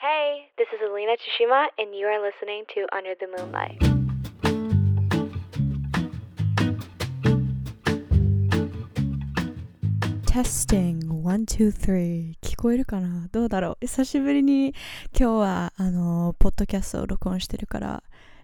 Hey, this is Alina Tsushima, and you are listening to Under the Moonlight. テスティング、1、2、3聞こえるかなどうだろう久しぶりに今日はあのポッドキャストを録音してるから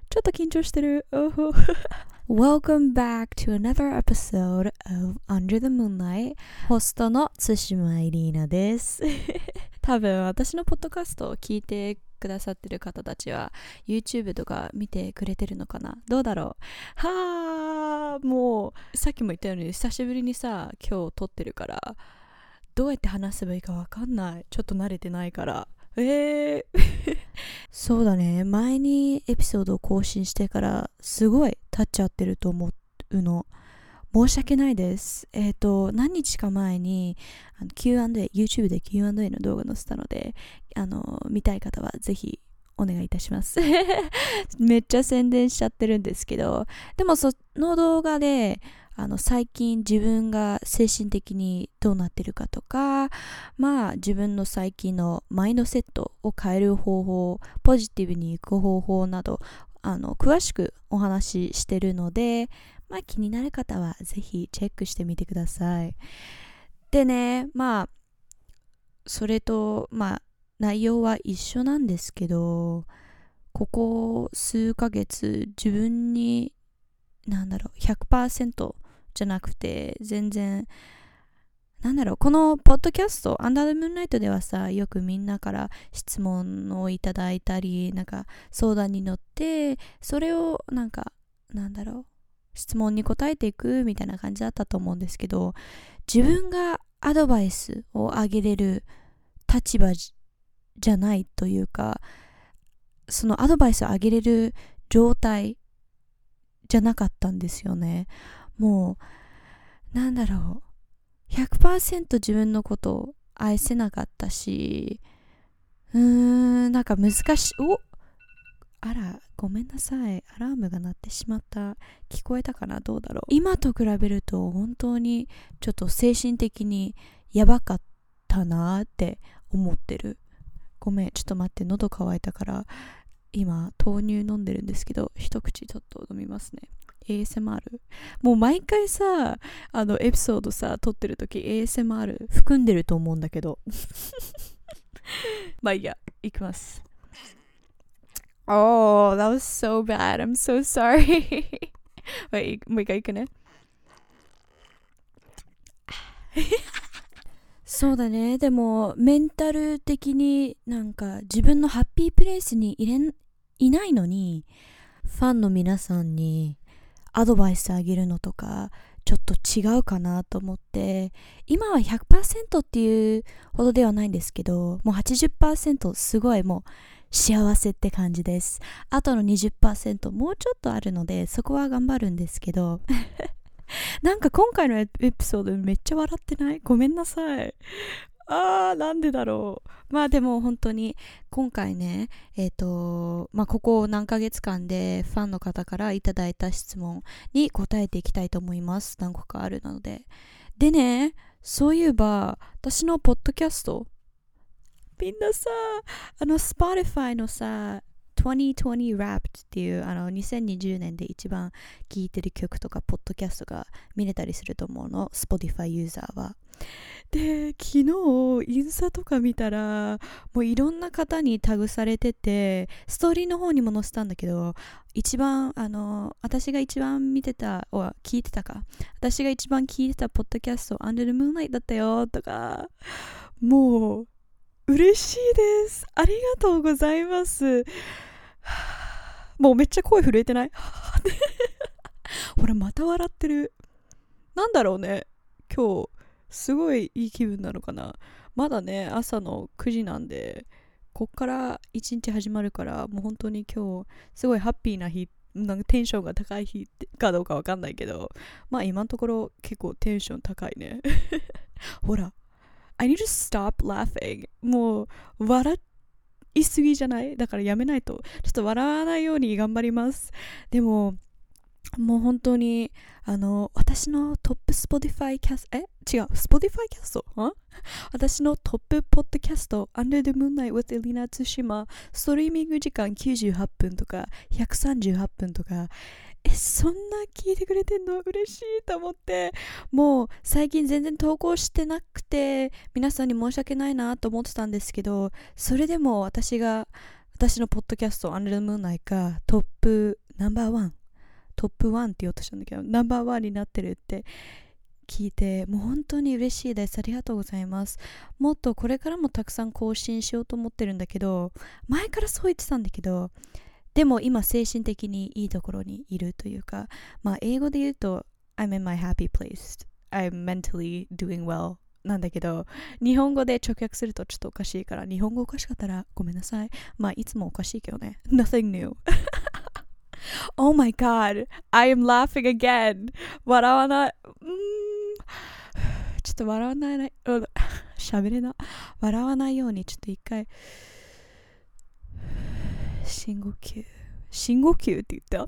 ちょっと緊張してる Welcome back to another episode of Under the Moonlight ホストの津島エリーナです 多分私のポッドキャストを聞いてくださってる方たちは YouTube とか見てくれてるのかな？どうだろう？はあもうさっきも言ったように久しぶりにさ今日撮ってるからどうやって話せばいいかわかんない。ちょっと慣れてないから。えー、そうだね。前にエピソードを更新してからすごい経っちゃってると思うの。申し訳ないです。えっ、ー、と、何日か前に Q&A、YouTube で Q&A の動画載せたので、あの、見たい方はぜひお願いいたします。めっちゃ宣伝しちゃってるんですけど、でもその動画で、あの最近自分が精神的にどうなってるかとかまあ自分の最近のマインドセットを変える方法ポジティブにいく方法などあの詳しくお話ししてるのでまあ気になる方はぜひチェックしてみてください。でねまあそれとまあ内容は一緒なんですけどここ数ヶ月自分になんだろう100%じゃなくて全然なんだろうこのポッドキャストアンダー・ムーンライトではさよくみんなから質問をいただいたりなんか相談に乗ってそれをなんかなんだろう質問に答えていくみたいな感じだったと思うんですけど自分がアドバイスをあげれる立場じゃないというかそのアドバイスをあげれる状態じゃなかったんですよね。もうなんだろう。100%自分のことを愛せなかったしうーんなんか難しい。おあらごめんなさい。アラームが鳴ってしまった。聞こえたかな？どうだろう？今と比べると本当にちょっと精神的にやばかったなって思ってる。ごめんちょっと待って喉乾いたから今豆乳飲んでるんですけど一口ちょっと飲みますね。ASMR もう毎回さあのエピソードさ撮ってる時 ASMR 含んでると思うんだけど。まあいいやいきます。Oh that was so bad. I'm so sorry. もう一回いくねそうだね。でもメンタル的になんか自分のハッピープレイスに入れいないのにファンの皆さんにアドバイスあげるのとかちょっと違うかなと思って今は100%っていうほどではないんですけどもう80%すごいもう幸せって感じですあとの20%もうちょっとあるのでそこは頑張るんですけど なんか今回のエピソードめっちゃ笑ってない？ごめんなさいあー、なんでだろう。まあでも本当に今回ね、えっ、ー、と、まあここ何ヶ月間でファンの方からいただいた質問に答えていきたいと思います。何個かあるので。でね、そういえば私のポッドキャスト、みんなさ、あの Spotify のさ、2020 Wrapped っていうあの2020年で一番聴いてる曲とかポッドキャストが見れたりすると思うの。Spotify ユーザーは。で昨日インスタとか見たらもういろんな方にタグされててストーリーの方にも載せたんだけど一番あの私が一番見てたお聞いてたか。私が一番聞いてたポッドキャスト Under the Moonlight だったよとかもう嬉しいです。ありがとうございます。もうめっちゃ声震えてない？ほらまた笑ってる。なんだろうね。今日すごいいい気分なのかな。まだね朝の9時なんでこっから一日始まるからもう本当に今日すごいハッピーな日なんかテンションが高い日かどうかわかんないけどまあ今のところ結構テンション高いね。ほら I need to stop laughing. もう笑いすぎじゃない？だからやめないと。ちょっと笑わないように頑張ります。でももう本当に、あの、私のトップ Spotify キャスト、え？違う、Spotify キャスト私のトップポッドキャスト Under the Moonlight with Elina Tsushima ストリーミング時間98分とか138分とかえそんな聞いてくれてんの？嬉しいと思って。もう最近全然投稿してなくて皆さんに申し訳ないなと思ってたんですけどそれでも私が私のポッドキャスト Under the Moonlight がトップナンバーワントップ1って言おうとしたんだけどナンバーワンになってるって聞いてもう本当に嬉しいです。ありがとうございます。もっとこれからもたくさん更新しようと思ってるんだけど前からそう言ってたんだけどでも今精神的にいいところにいるというかまあ英語で言うと I'm in my happy place. I'm mentally doing well なんだけど日本語で直訳するとちょっとおかしいから日本語おかしかったらごめんなさい。まあいつもおかしいけどね。Nothing new. Oh my god. I am laughing again. 笑わない。ちょっと笑わない。喋れな。笑わないようにちょっと一回深呼吸深呼吸って言った？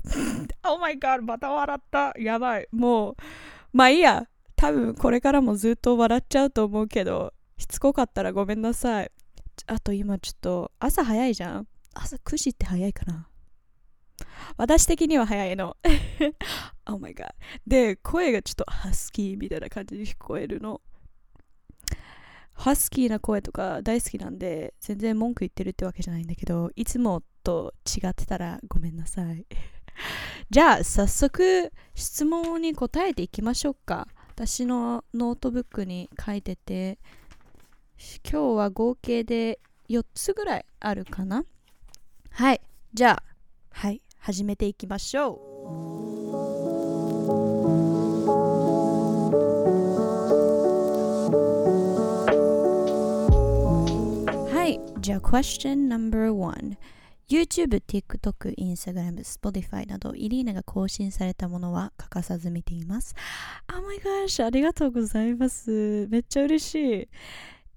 Oh my god また笑った。やばい。もうまあいいや。多分これからもずっと笑っちゃうと思うけどしつこかったらごめんなさい。あと今ちょっと朝早いじゃん？朝9時って早いかな。私的には早いの。Oh my god で声がちょっとハスキーみたいな感じに聞こえるの。ハスキーな声とか大好きなんで全然文句言ってるってわけじゃないんだけどいつもと違ってたらごめんなさい。じゃあ早速質問に答えていきましょうか。私のノートブックに書いてて今日は合計で4つぐらいあるかな？はい。じゃあはい。始めていきましょう。はい。じゃあ question number one YouTube、TikTok、Instagram、Spotify などイリーナが更新されたものは欠かさず見ています。Oh my gosh! ありがとうございます。めっちゃ嬉しい。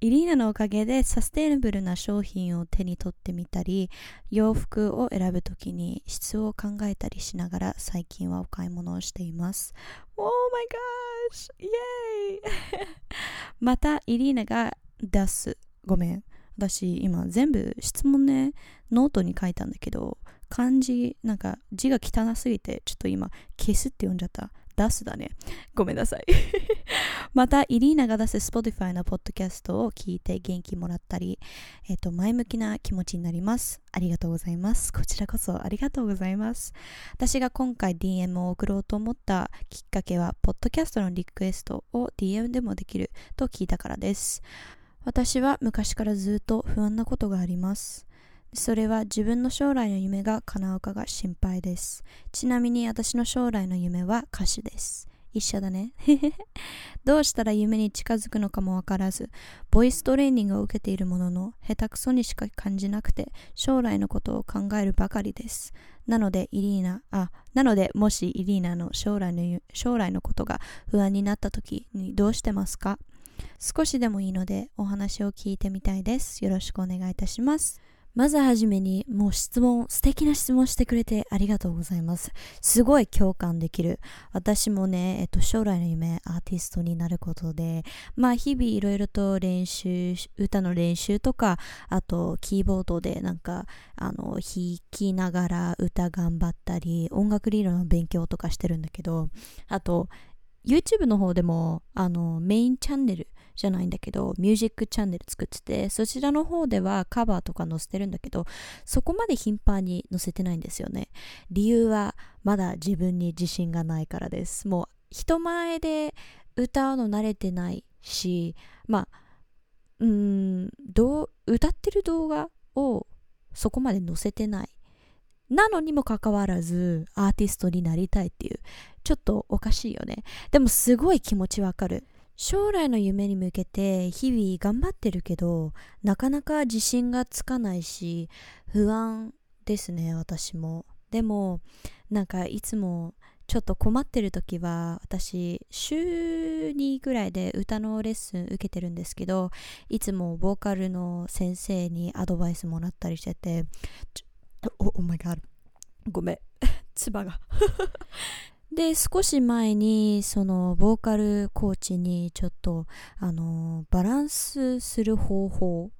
イリーナのおかげでサステイナブルな商品を手に取ってみたり洋服を選ぶときに質を考えたりしながら最近はお買い物をしています Oh my gosh! イエーイまたイリーナが出すごめん私今全部質問ねノートに書いたんだけど漢字なんか字が汚すぎてちょっと今消すって読んじゃった出すだね。ごめんなさい。また、イリーナが出す Spotify のポッドキャストを聞いて元気もらったり、えっ、ー、と、前向きな気持ちになります。ありがとうございます。こちらこそありがとうございます。私が今回 DM を送ろうと思ったきっかけは、ポッドキャストのリクエストを DM でもできると聞いたからです。私は昔からずっと不安なことがあります。それは自分の将来の夢が叶うかが心配です。ちなみに私の将来の夢は歌手です。一緒だね。どうしたら夢に近づくのかもわからず、ボイストレーニングを受けているものの、下手くそにしか感じなくて、将来のことを考えるばかりです。なので、イリーナ、あ、なので、もしイリーナの将来の将来のことが不安になった時にどうしてますか？少しでもいいのでお話を聞いてみたいです。よろしくお願いいたします。まずはじめに、もう質問、素敵な質問してくれてありがとうございます。すごい共感できる。私もね、えっと、将来の夢、アーティストになることで、まあ、日々いろいろと練習、歌の練習とか、あと、キーボードでなんか、あの、弾きながら歌頑張ったり、音楽理論の勉強とかしてるんだけど、あと、YouTube の方でも、あの、メインチャンネル、じゃないんだけどミュージックチャンネル作っててそちらの方ではカバーとか載せてるんだけどそこまで頻繁に載せてないんですよね。理由はまだ自分に自信がないからです。もう人前で歌うの慣れてないしまあうんどう歌ってる動画をそこまで載せてない。なのにもかかわらずアーティストになりたいっていうちょっとおかしいよね。でもすごい気持ちわかる。将来の夢に向けて日々頑張ってるけどなかなか自信がつかないし不安ですね私も。でもなんかいつもちょっと困ってる時は私週2ぐらいで歌のレッスン受けてるんですけどいつもボーカルの先生にアドバイスもらったりしててお、oh my god ごめん。唾が。で少し前にそのボーカルコーチにちょっとあのバランスする方法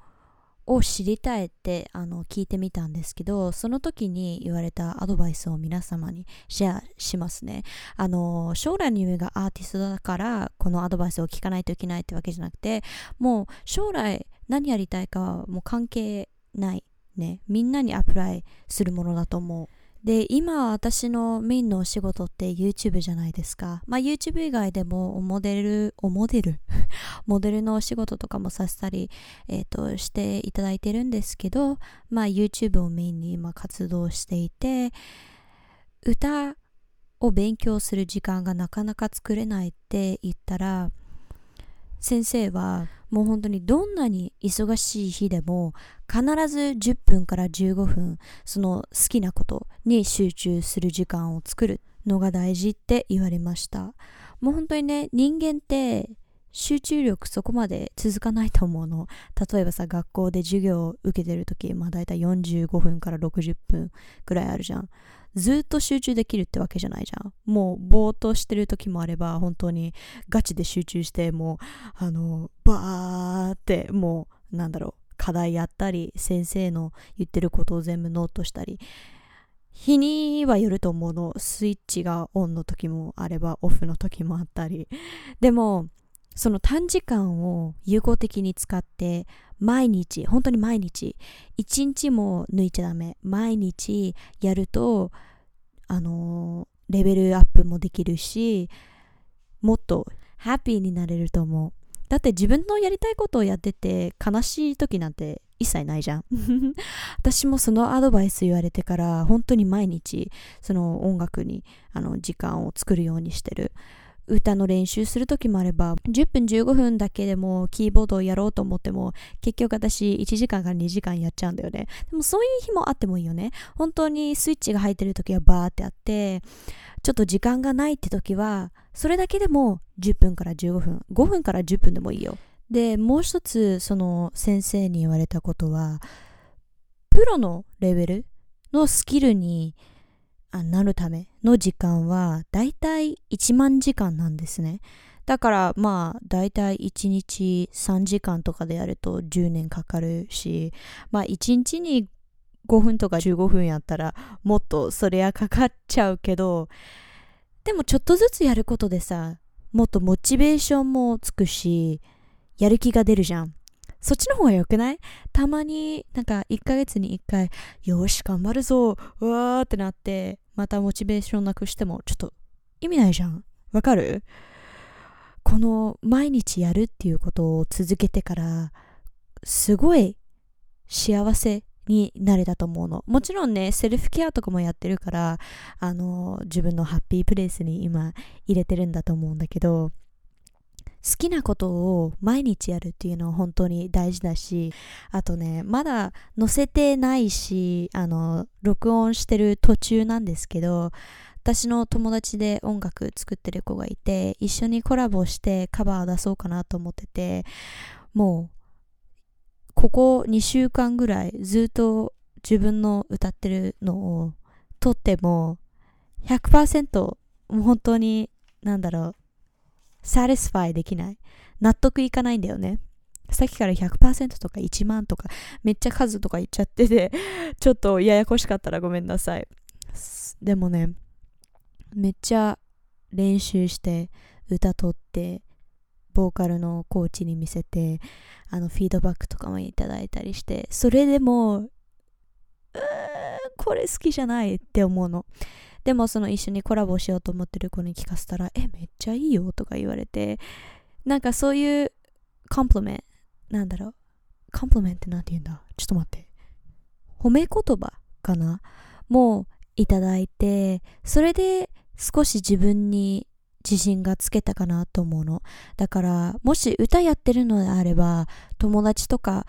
を知りたいってあの聞いてみたんですけどその時に言われたアドバイスを皆様にシェアしますね。あの将来の夢がアーティストだからこのアドバイスを聞かないといけないってわけじゃなくてもう将来何やりたいかはもう関係ない。ねみんなにアプライするものだと思うで今私のメインのお仕事って YouTube じゃないですか。まあ YouTube 以外でもモデル、おモデル？モデルのお仕事とかもさせたり、えー、としていただいてるんですけど、まあ YouTube をメインに今活動していて、歌を勉強する時間がなかなか作れないって言ったら、先生はもう本当にどんなに忙しい日でも必ず10分から15分その好きなことに集中する時間を作るのが大事って言われました。もう本当にね人間って集中力そこまで続かないと思うの。例えばさ学校で授業を受けてる時まあ大体45分から60分くらいあるじゃん。ずっと集中できるってわけじゃないじゃん。もうぼーっとしてる時もあれば、本当にガチで集中して、もう、あの、バーって、もう、なんだろう、課題やったり、先生の言ってることを全部ノートしたり、日にはよると思うの。スイッチがオンの時もあれば、オフの時もあったり。でも、その短時間を有効的に使って毎日本当に毎日一日も抜いちゃダメ。毎日やるとあのー、レベルアップもできるしもっとハッピーになれると思う。だって自分のやりたいことをやってて悲しい時なんて一切ないじゃん。私もそのアドバイス言われてから本当に毎日その音楽にあの時間を作るようにしてる。歌の練習する時もあれば10分15分だけでもキーボードをやろうと思っても結局私1時間から2時間やっちゃうんだよね。でもそういう日もあってもいいよね。本当にスイッチが入ってる時はバーってあってちょっと時間がないって時はそれだけでも10分から15分5分から10分でもいいよ。でもう一つその先生に言われたことはプロのレベルのスキルになるための時間はだいたい1万時間なんですね。だからまあだいたい1日3時間とかでやると10年かかるしまあ1日に5分とか15分やったらもっとそれはかかっちゃうけどでもちょっとずつやることでさもっとモチベーションもつくしやる気が出るじゃん。そっちの方が良くない？たまになんか1ヶ月に1回よし頑張るぞうわーってなってまたモチベーションなくしてもちょっと意味ないじゃん。わかる？この毎日やるっていうことを続けてからすごい幸せになれたと思うの。もちろんね、セルフケアとかもやってるから、あの、自分のハッピープレイスに今入れてるんだと思うんだけど、好きなことを毎日やるっていうのは本当に大事だし、あとね、まだ載せてないし、あの、録音してる途中なんですけど、私の友達で音楽作ってる子がいて、一緒にコラボしてカバー出そうかなと思ってて、もう、ここ2週間ぐらいずっと自分の歌ってるのを撮っても100%もう本当になんだろう satisfy できない。納得いかないんだよね。さっきから100%とか1万とかめっちゃ数とか言っちゃってて ちょっとややこしかったらごめんなさい。でもね、めっちゃ練習して歌取ってボーカルのコーチに見せてあのフィードバックとかもいただいたりしてそれでもうこれ好きじゃないって思うのでもその一緒にコラボしようと思ってる子に聞かせたら、え、めっちゃいいよとか言われて、なんかそういうコンプリメント、なんだろう？コンプリメントって何て言うんだ？ちょっと待って。褒め言葉かな？もういただいて、それで少し自分に自信がつけたかなと思うの。だから、もし歌やってるのであれば、友達とか、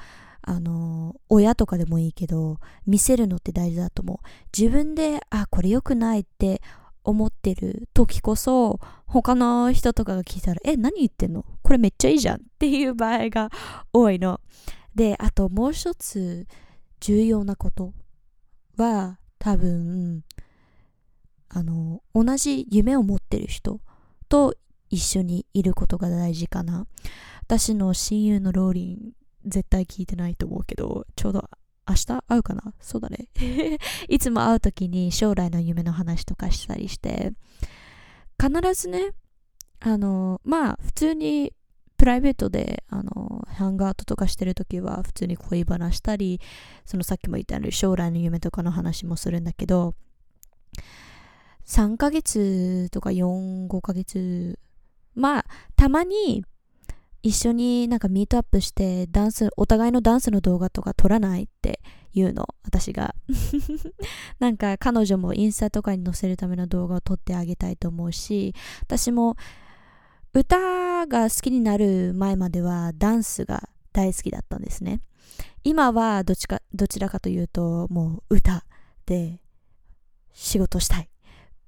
あの、親とかでもいいけど、見せるのって大事だと思う。自分で、あ、これ良くないって思ってる時こそ、他の人とかが聞いたら、え、何言ってんの？これめっちゃいいじゃんっていう場合が 多いの。で、あともう一つ重要なことは、多分、あの同じ夢を持ってる人と一緒にいることが大事かな私の親友のローリン絶対聞いてないと思うけどちょうど明日？会うかな？そうだね。いつも会う時に将来の夢の話とかしたりして必ずねあのまあ普通にプライベートであのハングアウトとかしてる時は普通に恋バナしたりそのさっきも言ったように将来の夢とかの話もするんだけど3ヶ月とか4、5ヶ月まあたまに一緒になんかミートアップしてダンスお互いのダンスの動画とか撮らないって言うの私が。なんか彼女もインスタとかに載せるための動画を撮ってあげたいと思うし私も歌が好きになる前まではダンスが大好きだったんですね。今はどっちかどちらかというともう歌で仕事したい。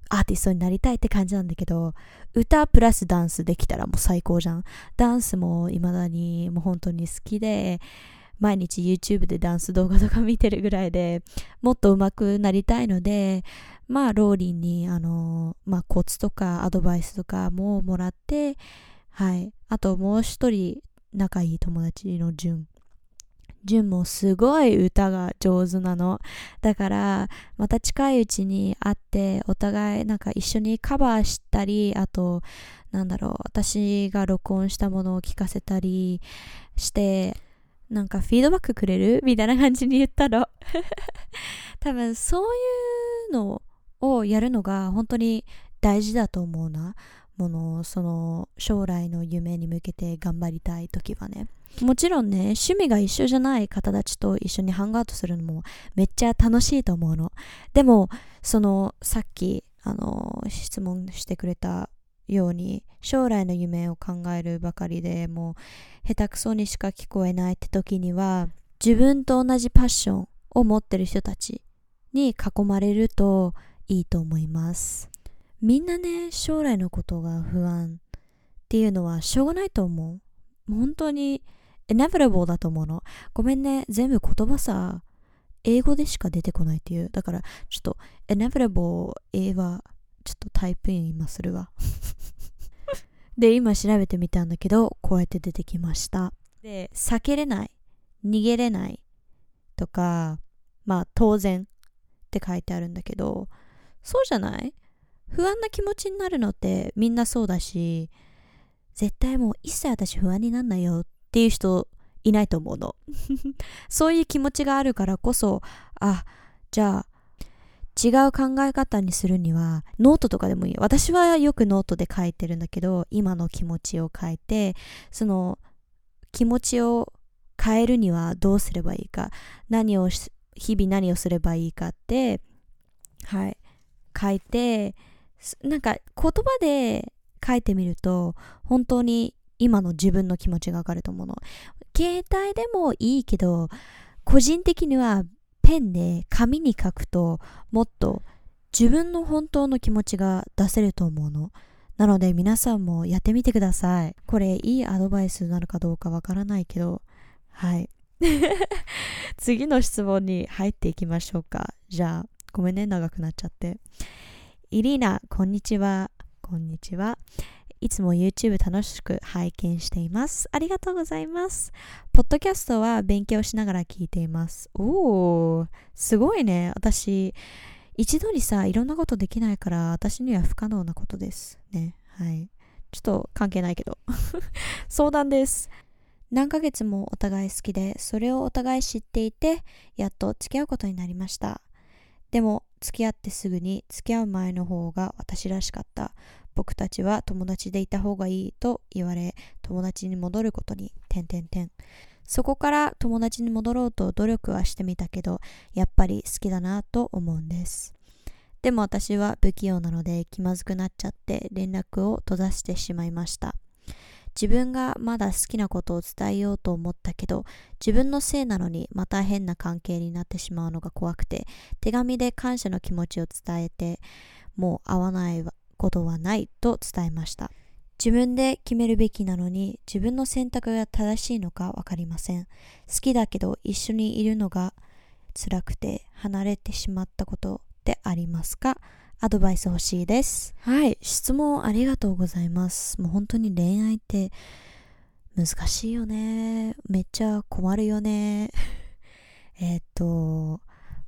アーティストになりたいって感じなんだけど、歌プラスダンスできたらもう最高じゃん。ダンスも未だにもう本当に好きで、毎日 YouTube でダンス動画とか見てるぐらいでもっと上手くなりたいので、まあ、ローリンに、あの、まあ、コツとかアドバイスとかももらって、はい。あともう一人仲いい友達のジュン。ジュンもすごい歌が上手なの。だから、また近いうちに会って、お互いなんか一緒にカバーしたり、あと、なんだろう、私が録音したものを聞かせたりして、なんかフィードバックくれる？みたいな感じに言ったの。多分そういうのをやるのが本当に大事だと思うな。ものその将来の夢に向けて頑張りたい時はねもちろんね趣味が一緒じゃない方たちと一緒にハングアウトするのもめっちゃ楽しいと思うのでもそのさっきあの質問してくれたように将来の夢を考えるばかりでもう下手くそにしか聞こえないって時には自分と同じパッションを持ってる人たちに囲まれるといいと思いますみんなね、将来のことが不安っていうのはしょうがないと思う。本当に inevitable だと思うの。ごめんね、全部言葉さ、英語でしか出てこないっていう。だから、ちょっと inevitable 英はちょっとタイプイン今するわ。で、今調べてみたんだけど、こうやって出てきました。で、避けれない、逃げれないとか、まあ当然って書いてあるんだけど、そうじゃない？不安な気持ちになるのってみんなそうだし、絶対もう一切私不安になんないよっていう人いないと思うの。そういう気持ちがあるからこそ、あ、じゃあ、違う考え方にするにはノートとかでもいい私はよくノートで書いてるんだけど今の気持ちを書いてその気持ちを変えるにはどうすればいいか何を日々何をすればいいかってはい書いてなんか言葉で書いてみると本当に今の自分の気持ちがわかると思うの。携帯でもいいけど個人的にはペンで紙に書くともっと自分の本当の気持ちが出せると思うの。なので皆さんもやってみてください。これいいアドバイスなのかどうかわからないけど。はい。次の質問に入っていきましょうか。じゃあごめんね長くなっちゃって。イリーナ、こんにちは。こんにちは。いつも YouTube 楽しく拝見しています。ありがとうございます。ポッドキャストは勉強しながら聞いています。おー、すごいね。私、一度にさ、いろんなことできないから、私には不可能なことです。ね。はい。ちょっと関係ないけど。相談です。何ヶ月もお互い好きで、それをお互い知っていて、やっと付き合うことになりました。でも付き合ってすぐに付き合う前の方が私らしかった。僕たちは友達でいた方がいいと言われ、友達に戻ることに、点点点。そこから友達に戻ろうと努力はしてみたけど、やっぱり好きだなと思うんです。でも私は不器用なので気まずくなっちゃって連絡を閉ざしてしまいました。自分がまだ好きなことを伝えようと思ったけど自分のせいなのにまた変な関係になってしまうのが怖くて手紙で感謝の気持ちを伝えてもう会わないことはないと伝えました自分で決めるべきなのに自分の選択が正しいのか分かりません好きだけど一緒にいるのが辛くて離れてしまったことってありますか？アドバイス欲しいです。はい、質問ありがとうございます。もう本当に恋愛って難しいよね。めっちゃ困るよね。えっと、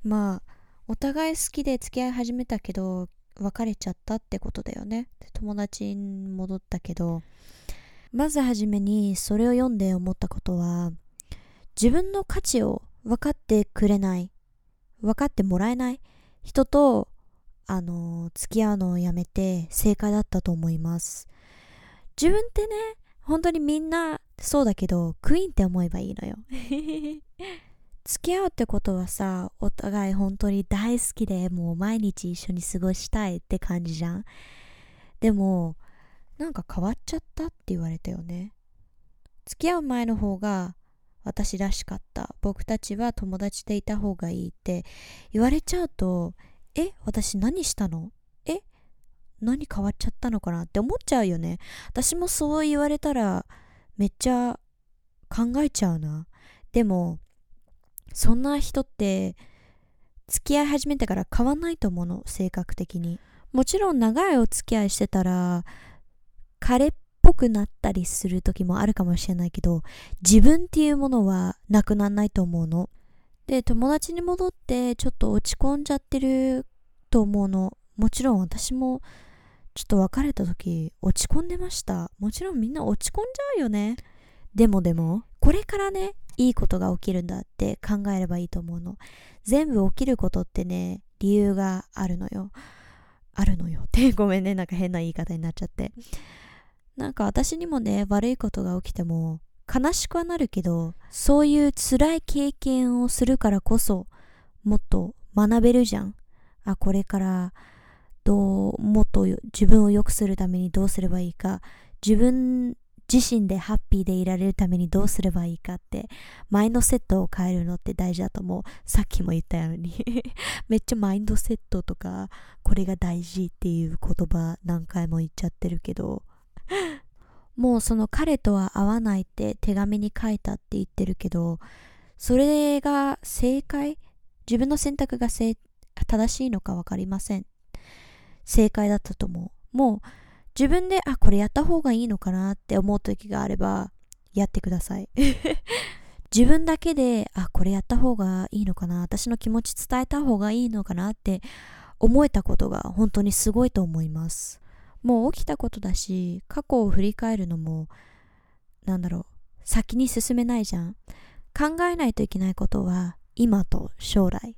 まあ、お互い好きで付き合い始めたけど、別れちゃったってことだよね。友達に戻ったけど、まずはじめにそれを読んで思ったことは、自分の価値を分かってくれない、分かってもらえない人と、あの、付き合うのをやめて正解だったと思います。自分ってね、本当にみんなそうだけど、クイーンって思えばいいのよ。付き合うってことはさ、お互い本当に大好きで、もう毎日一緒に過ごしたいって感じじゃん。でも、なんか変わっちゃったって言われたよね。付き合う前の方が私らしかった。僕たちは友達でいた方がいいって言われちゃうと、え、私何したの？え、何変わっちゃったのかな？って思っちゃうよね。私もそう言われたらめっちゃ考えちゃうな。でも、そんな人って付き合い始めてから変わんないと思うの、性格的に。もちろん長いお付き合いしてたら彼っぽくなったりする時もあるかもしれないけど自分っていうものはなくならないと思うの。で友達に戻ってちょっと落ち込んじゃってると思うの。もちろん私もちょっと別れた時落ち込んでました。もちろんみんな落ち込んじゃうよね。でもでもこれからねいいことが起きるんだって考えればいいと思うの。全部起きることってね理由があるのよ。あるのよ。っ てごめんね。なんか変な言い方になっちゃって。なんか私にもね悪いことが起きても悲しくはなるけどそういう辛い経験をするからこそもっと学べるじゃん。あこれからどうもっと自分を良くするためにどうすればいいか。自分自身でハッピーでいられるためにどうすればいいかってマインドセットを変えるのって大事だと思う。さっきも言ったように。めっちゃマインドセットとかこれが大事っていう言葉何回も言っちゃってるけど。もうその彼とは会わないって手紙に書いたって言ってるけどそれが正解？自分の選択が正しいのか分かりません。正解だったと思う。もう自分であこれやった方がいいのかなって思う時があればやってください。自分だけであこれやった方がいいのかな私の気持ち伝えた方がいいのかなって思えたことが本当にすごいと思います。もう起きたことだし過去を振り返るのもなんだろう先に進めないじゃん。考えないといけないことは今と将来。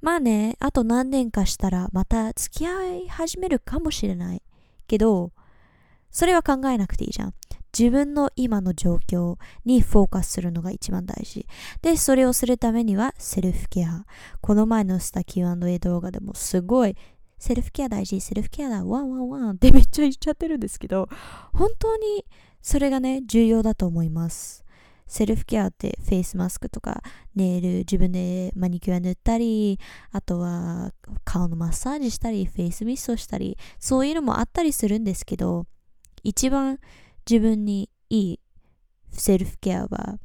まあねあと何年かしたらまた付き合い始めるかもしれない。けどそれは考えなくていいじゃん自分の今の状況にフォーカスするのが一番大事。で、それをするためにはセルフケア。この前のスタ Q&A 動画でもすごいセルフケア大事、セルフケアだ、ワンワンワンってめっちゃ言っちゃってるんですけど、本当にそれがね、重要だと思います。セルフケアってフェイスマスクとかネイル自分でマニキュア塗ったりあとは顔のマッサージしたりフェイスミストしたりそういうのもあったりするんですけど一番自分にいいセルフケアは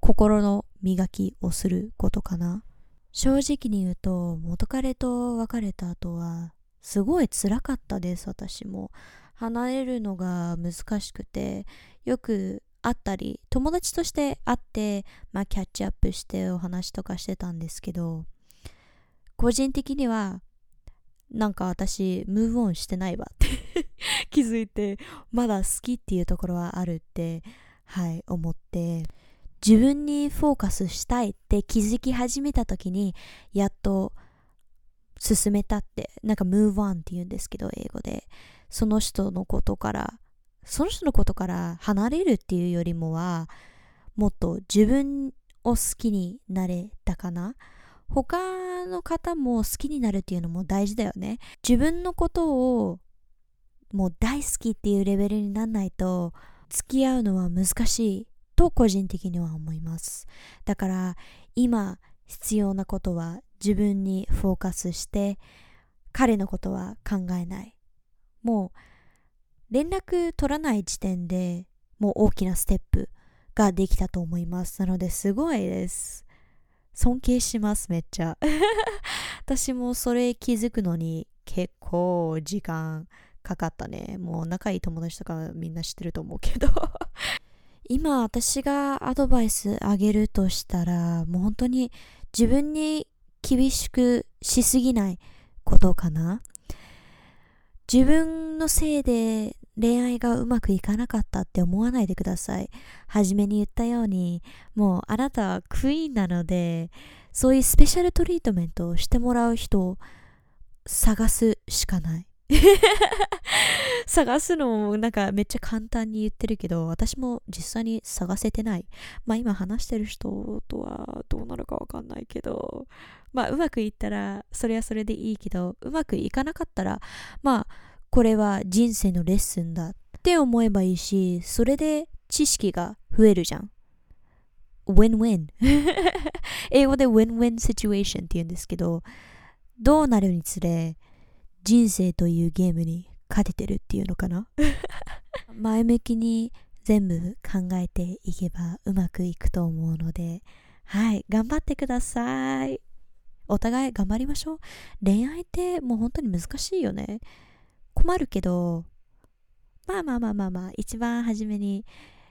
心の磨きをすることかな。正直に言うと元彼と別れた後はすごい辛かったです私も。離れるのが難しくてよく会ったり友達として会ってまあキャッチアップしてお話とかしてたんですけど個人的にはなんか私ムーブオンしてないわって 気づいてまだ好きっていうところはあるってはい思って自分にフォーカスしたいって気づき始めた時にやっと進めたってなんか move on って言うんですけど英語で。その人のことからその人のことから離れるっていうよりもはもっと自分を好きになれたかな？他の方も好きになるっていうのも大事だよね。自分のことをもう大好きっていうレベルにならないと付き合うのは難しいと個人的には思います。だから今必要なことは自分にフォーカスして彼のことは考えない。もう連絡取らない時点でもう大きなステップができたと思いますなのですごいです尊敬しますめっちゃ 私もそれ気づくのに結構時間かかったね。もう仲いい友達とかみんな知ってると思うけど 今私がアドバイスあげるとしたら、もう本当に自分に厳しくしすぎないことかな。自分のせいで恋愛がうまくいかなかったって思わないでください。初めに言ったように、もうあなたはクイーンなので、そういうスペシャルトリートメントをしてもらう人を探すしかない。探すのもなんかめっちゃ簡単に言ってるけど、私も実際に探せてない。まあ今話してる人とはどうなるかわかんないけど、まあうまくいったらそれはそれでいいけど、うまくいかなかったら、まあこれは人生のレッスンだって思えばいいし、それで知識が増えるじゃん。win-win 英語で win-win situation って言うんですけど、どうなるにつれ、人生というゲームに勝ててるっていうのかな？前向きに全部考えていけばうまくいくと思うので、はい、頑張ってください。お互い頑張りましょう。恋愛ってもう本当に難しいよね。困るけど、まあまあまあまあまあ、一番初めに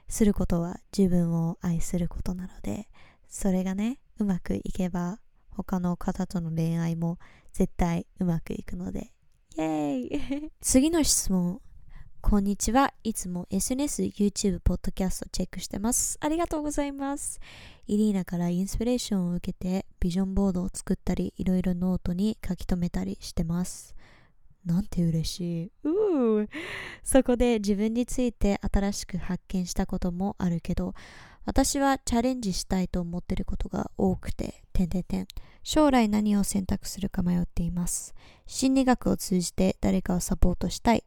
することは自分を愛することなので、それがね、うまくいけば他の方との恋愛も絶対うまくいくので、イェーイ 次の質問。こんにちは。いつも SNS、YouTube、ポッドキャストチェックしてます。ありがとうございます。イリーナからインスピレーションを受けてビジョンボードを作ったり、いろいろノートに書き留めたりしてます。なんて嬉しい。うそこで自分について新しく発見したこともあるけど、私はチャレンジしたいと思ってることが多くて、てんてんてん。将来何を選択するか迷っています。心理学を通じて誰かをサポートしたい。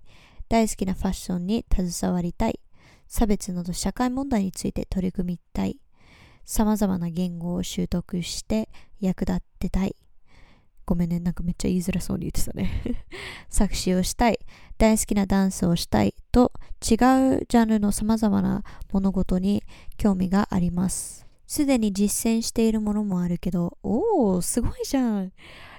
大好きなファッションに携わりたい。差別など社会問題について取り組みたい。様々な言語を習得して役立ってたい。ごめんね、なんかめっちゃ言いづらそうに言ってたね。作詞をしたい。大好きなダンスをしたい。と違うジャンルの様々な物事に興味があります。すでに実践しているものもあるけど、おー、すごいじゃん。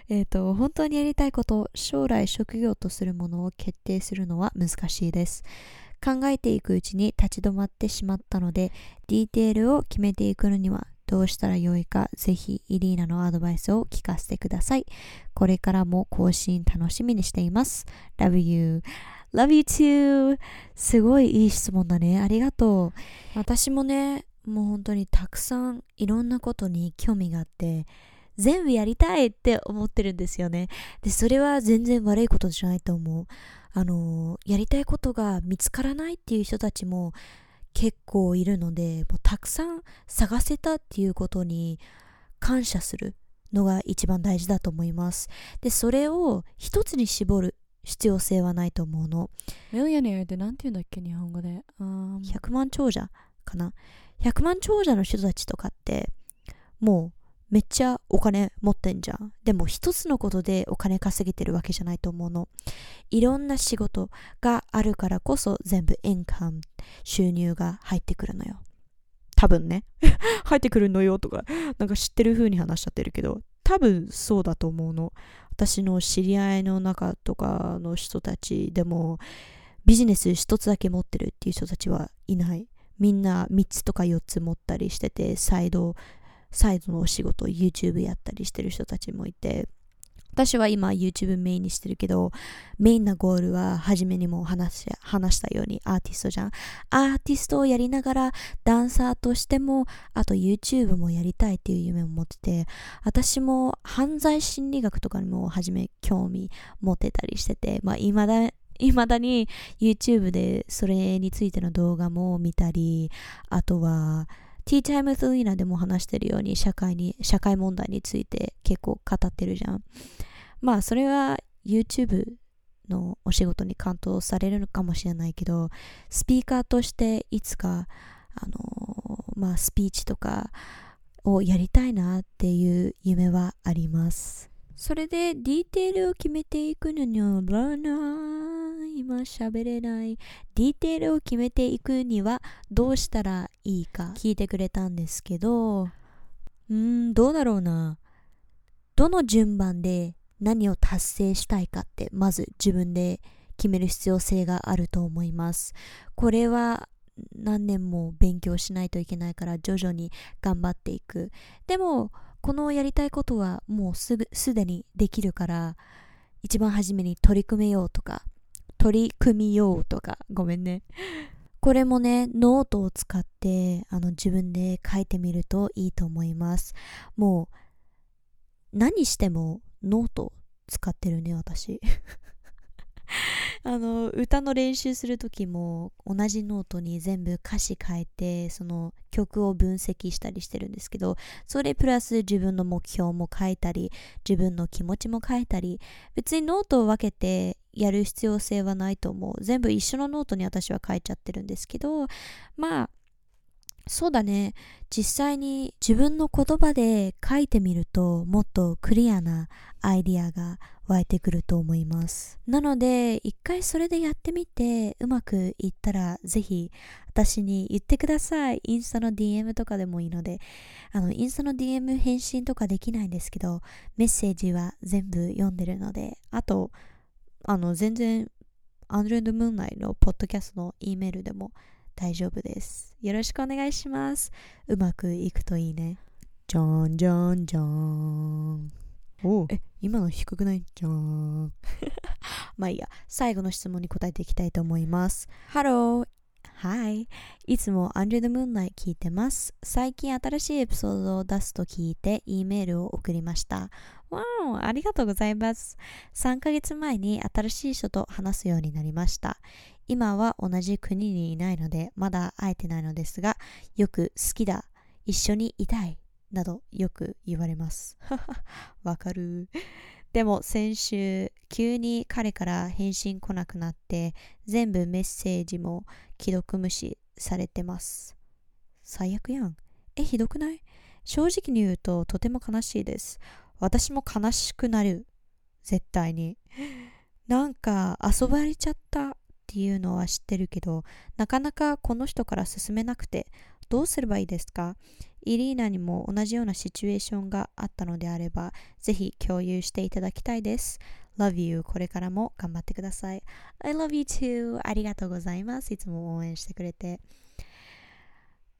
えっ、ー、と、本当にやりたいこと、将来職業とするものを決定するのは難しいです。考えていくうちに立ち止まってしまったので、ディテールを決めていくのにはどうしたらよいか、ぜひイリーナのアドバイスを聞かせてください。これからも更新楽しみにしています。Love you. Love you too! すごいいい質問だね。ありがとう。私もね、もう本当にたくさんいろんなことに興味があって、全部やりたいって思ってるんですよね。で、それは全然悪いことじゃないと思う。あの、やりたいことが見つからないっていう人たちも結構いるので、もうたくさん探せたっていうことに感謝するのが一番大事だと思います。で、それを一つに絞る必要性はないと思うの。ミリオネアって何て言うんだっけ日本語で。100万長者かな？100万長者の人たちとかってもうめっちゃお金持ってんじゃん。でも一つのことでお金稼げてるわけじゃないと思うの。いろんな仕事があるからこそ全部インカム、収入が入ってくるのよ。多分ね。入ってくるのよとか、なんか知ってる風に話しちゃってるけど、多分そうだと思うの。私の知り合いの中とかの人たちでも、ビジネス一つだけ持ってるっていう人たちはいない。みんな3つとか4つ持ったりしてて、サイドサイドのお仕事、YouTube やったりしてる人たちもいて、私は今 YouTube メインにしてるけど、メインなゴールは初めにも話し話したようにアーティストじゃん。アーティストをやりながらダンサーとしても、あと YouTube もやりたいっていう夢を持ってて、私も犯罪心理学とかにも初め興味持ってたりしてて、まあ未だ未だに YouTube でそれについての動画も見たり、あとは、ティータイムズリーナでも話してるように社会に、社会問題について結構語ってるじゃん。まあそれは YouTube のお仕事に担当されるのかもしれないけど、スピーカーとしていつか、あのまあスピーチとかをやりたいなっていう夢はあります。それでディテールを決めていくのには、今喋れない。ディテールを決めていくにはどうしたらいいか聞いてくれたんですけど、うーん、どうだろうな。どの順番で何を達成したいかってまず自分で決める必要性があると思いますこれは何年も勉強しないといけないから徐々に頑張っていくでもこのやりたいことはもうすぐすでにできるから一番初めに取り組めようとか取り組みようとか。ごめんね。これもねノートを使ってあの自分で書いてみるといいと思います。もう何してもノート使ってるね私。あの歌の練習する時も同じノートに全部歌詞書いてその曲を分析したりしてるんですけどそれプラス自分の目標も書いたり自分の気持ちも書いたり別にノートを分けてやる必要性はないと思う。全部一緒のノートに私は書いちゃってるんですけどまあそうだね。実際に自分の言葉で書いてみるともっとクリアなアイディアが湧いてくると思います。なので一回それでやってみてうまくいったらぜひ私に言ってください。インスタの DM とかでもいいので。あのインスタの DM 返信とかできないんですけどメッセージは全部読んでるのであとあの全然Under the Moonlight のポッドキャストの E メールでも大丈夫です。よろしくお願いします。うまくいくといいね。じゃんじゃんじゃん。おえ、今の低くない？じゃん。まあいいや、最後の質問に答えていきたいと思います。ハロー。はい。いつも Under the Moonlight 聞いてます。最近新しいエピソードを出すと聞いて E メールを送りました。わお、ありがとうございます。3ヶ月前に新しい人と話すようになりました。今は同じ国にいないのでまだ会えてないのですがよく好きだ一緒にいたいなどよく言われます わかるでも先週急に彼から返信来なくなって全部メッセージも既読無視されてます。最悪やん。えひどくない？正直に言うととても悲しいです。私も悲しくなる。絶対に。なんか遊ばれちゃったっていうのは知ってるけどなかなかこの人から進めなくてどうすればいいですか？イリーナにも同じようなシチュエーションがあったのであればぜひ共有していただきたいです。Love you これからも頑張ってください。I love you too ありがとうございます。いつも応援してくれて。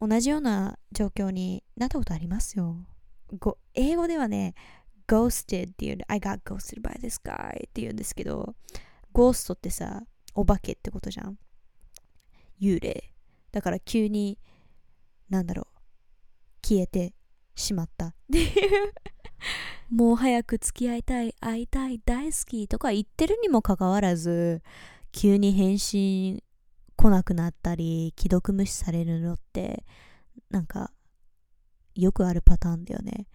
同じような状況になったことありますよ。ご英語ではね ghosted っていう I got ghosted by this guy って言うんですけどゴーストってさお化けってことじゃん。幽霊。だから急になんだろう。消えてしまったっていう。もう早く付き合いたい会いたい大好きとか言ってるにもかかわらず急に返信来なくなったり既読無視されるのってなんかよくあるパターンだよね。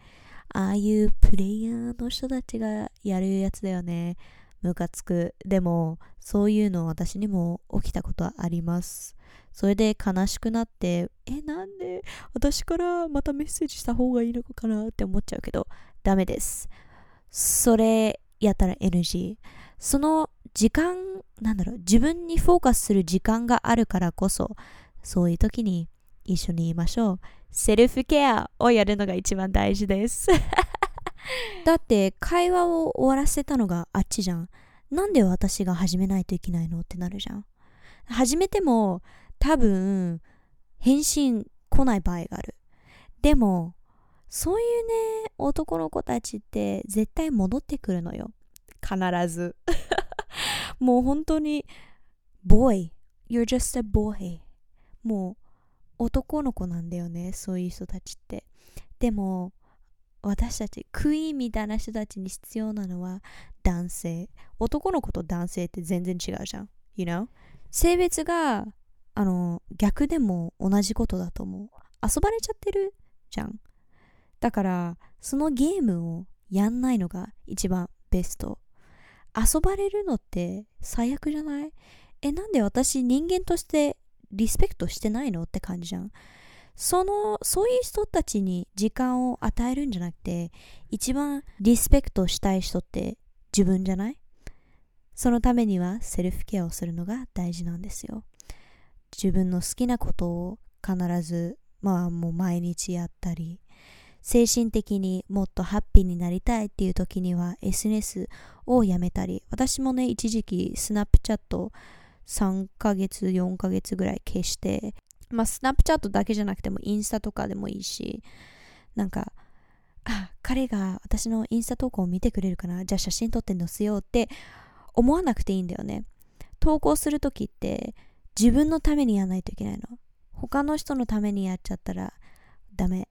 ああいうプレイヤーの人たちがやるやつだよね。ムカつく。でもそういうの私にも起きたことはあります。それで悲しくなってえなんで？私からまたメッセージした方がいいのかな？って思っちゃうけどダメです。それやったら NG その時間なんだろう自分にフォーカスする時間があるからこそそういう時に一緒に言いましょう。セルフケアをやるのが一番大事です。だって会話を終わらせたのがあっちじゃん。なんで私が始めないといけないのってなるじゃん。始めても多分返信来ない場合がある。でもそういうね男の子たちって絶対戻ってくるのよ。必ず。もう本当に boy. You're just a boy. もう男の子なんだよねそういう人たちって。でも私たちクイーンみたいな人たちに必要なのは男性。男の子と男性って全然違うじゃん。You know? 性別があの逆でも同じことだと思う。遊ばれちゃってるじゃん。だからそのゲームをやんないのが一番ベスト。遊ばれるのって最悪じゃない？えなんで私人間としてリスペクトしてないの？って感じじゃん。そのそういう人たちに時間を与えるんじゃなくて一番リスペクトしたい人って自分じゃない？そのためにはセルフケアをするのが大事なんですよ。自分の好きなことを必ずまあもう毎日やったり精神的にもっとハッピーになりたいっていう時には SNS をやめたり私もね一時期スナップチャット3ヶ月4ヶ月ぐらい消してまあスナップチャットだけじゃなくてもインスタとかでもいいしなんかあ彼が私のインスタ投稿を見てくれるかなじゃあ写真撮って載せようって思わなくていいんだよね。投稿する時って自分のためにやらないといけないの。他の人のためにやっちゃったらダメ。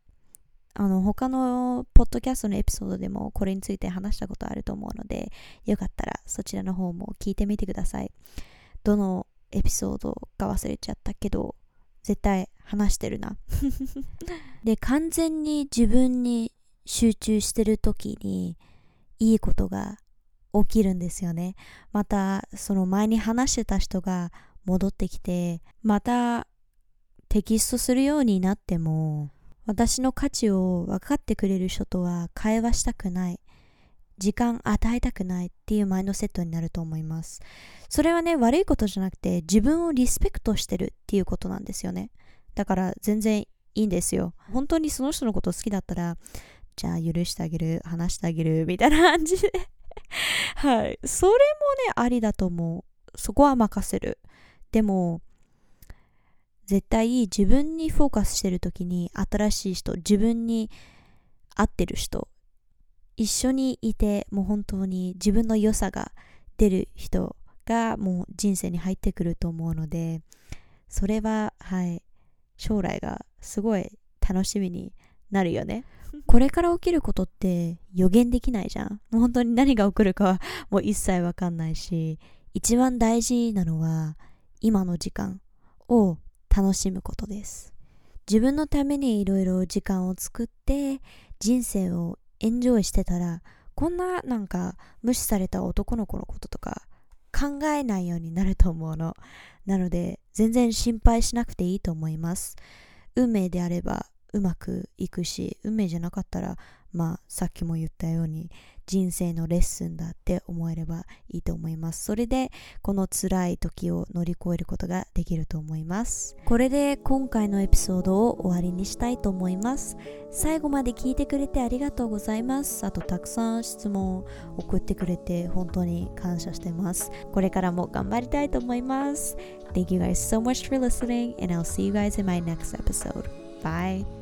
あの他のポッドキャストのエピソードでもこれについて話したことあると思うのでよかったらそちらの方も聞いてみてください。どのエピソードか忘れちゃったけど絶対話してるな。で完全に自分に集中してる時にいいことが起きるんですよね。またその前に話してた人が戻ってきてまたテキストするようになっても私の価値を分かってくれる人とは会話したくない。時間与えたくないっていうマインドセットになると思います。それはね悪いことじゃなくて自分をリスペクトしてるっていうことなんですよね。だから全然いいんですよ。本当にその人のこと好きだったらじゃあ許してあげる話してあげるみたいな感じで。はい。それもねありだと思う。そこは任せる。でも絶対自分にフォーカスしてる時に新しい人自分に合ってる人一緒にいてもう本当に自分の良さが出る人がもう人生に入ってくると思うのでそれははい将来がすごい楽しみになるよね。これから起きることって予言できないじゃん。もう本当に何が起こるかはもう一切わかんないし一番大事なのは今の時間を楽しむことです。自分のためにいろいろ時間を作って人生をエンジョイしてたらこんななんか無視された男の子のこととか考えないようになると思うの。なので全然心配しなくていいと思います。運命であればうまくいくし運命じゃなかったらまあさっきも言ったように人生のレッスンだって思えればいいと思います。それでこの辛い時を乗り越えることができると思います。これで今回のエピソードを終わりにしたいと思います。最後まで聞いてくれてありがとうございます。あとたくさん質問を送ってくれて本当に感謝してます。これからも頑張りたいと思います。Thank you guys so much for listening and I'll see you guys in my next episode. Bye.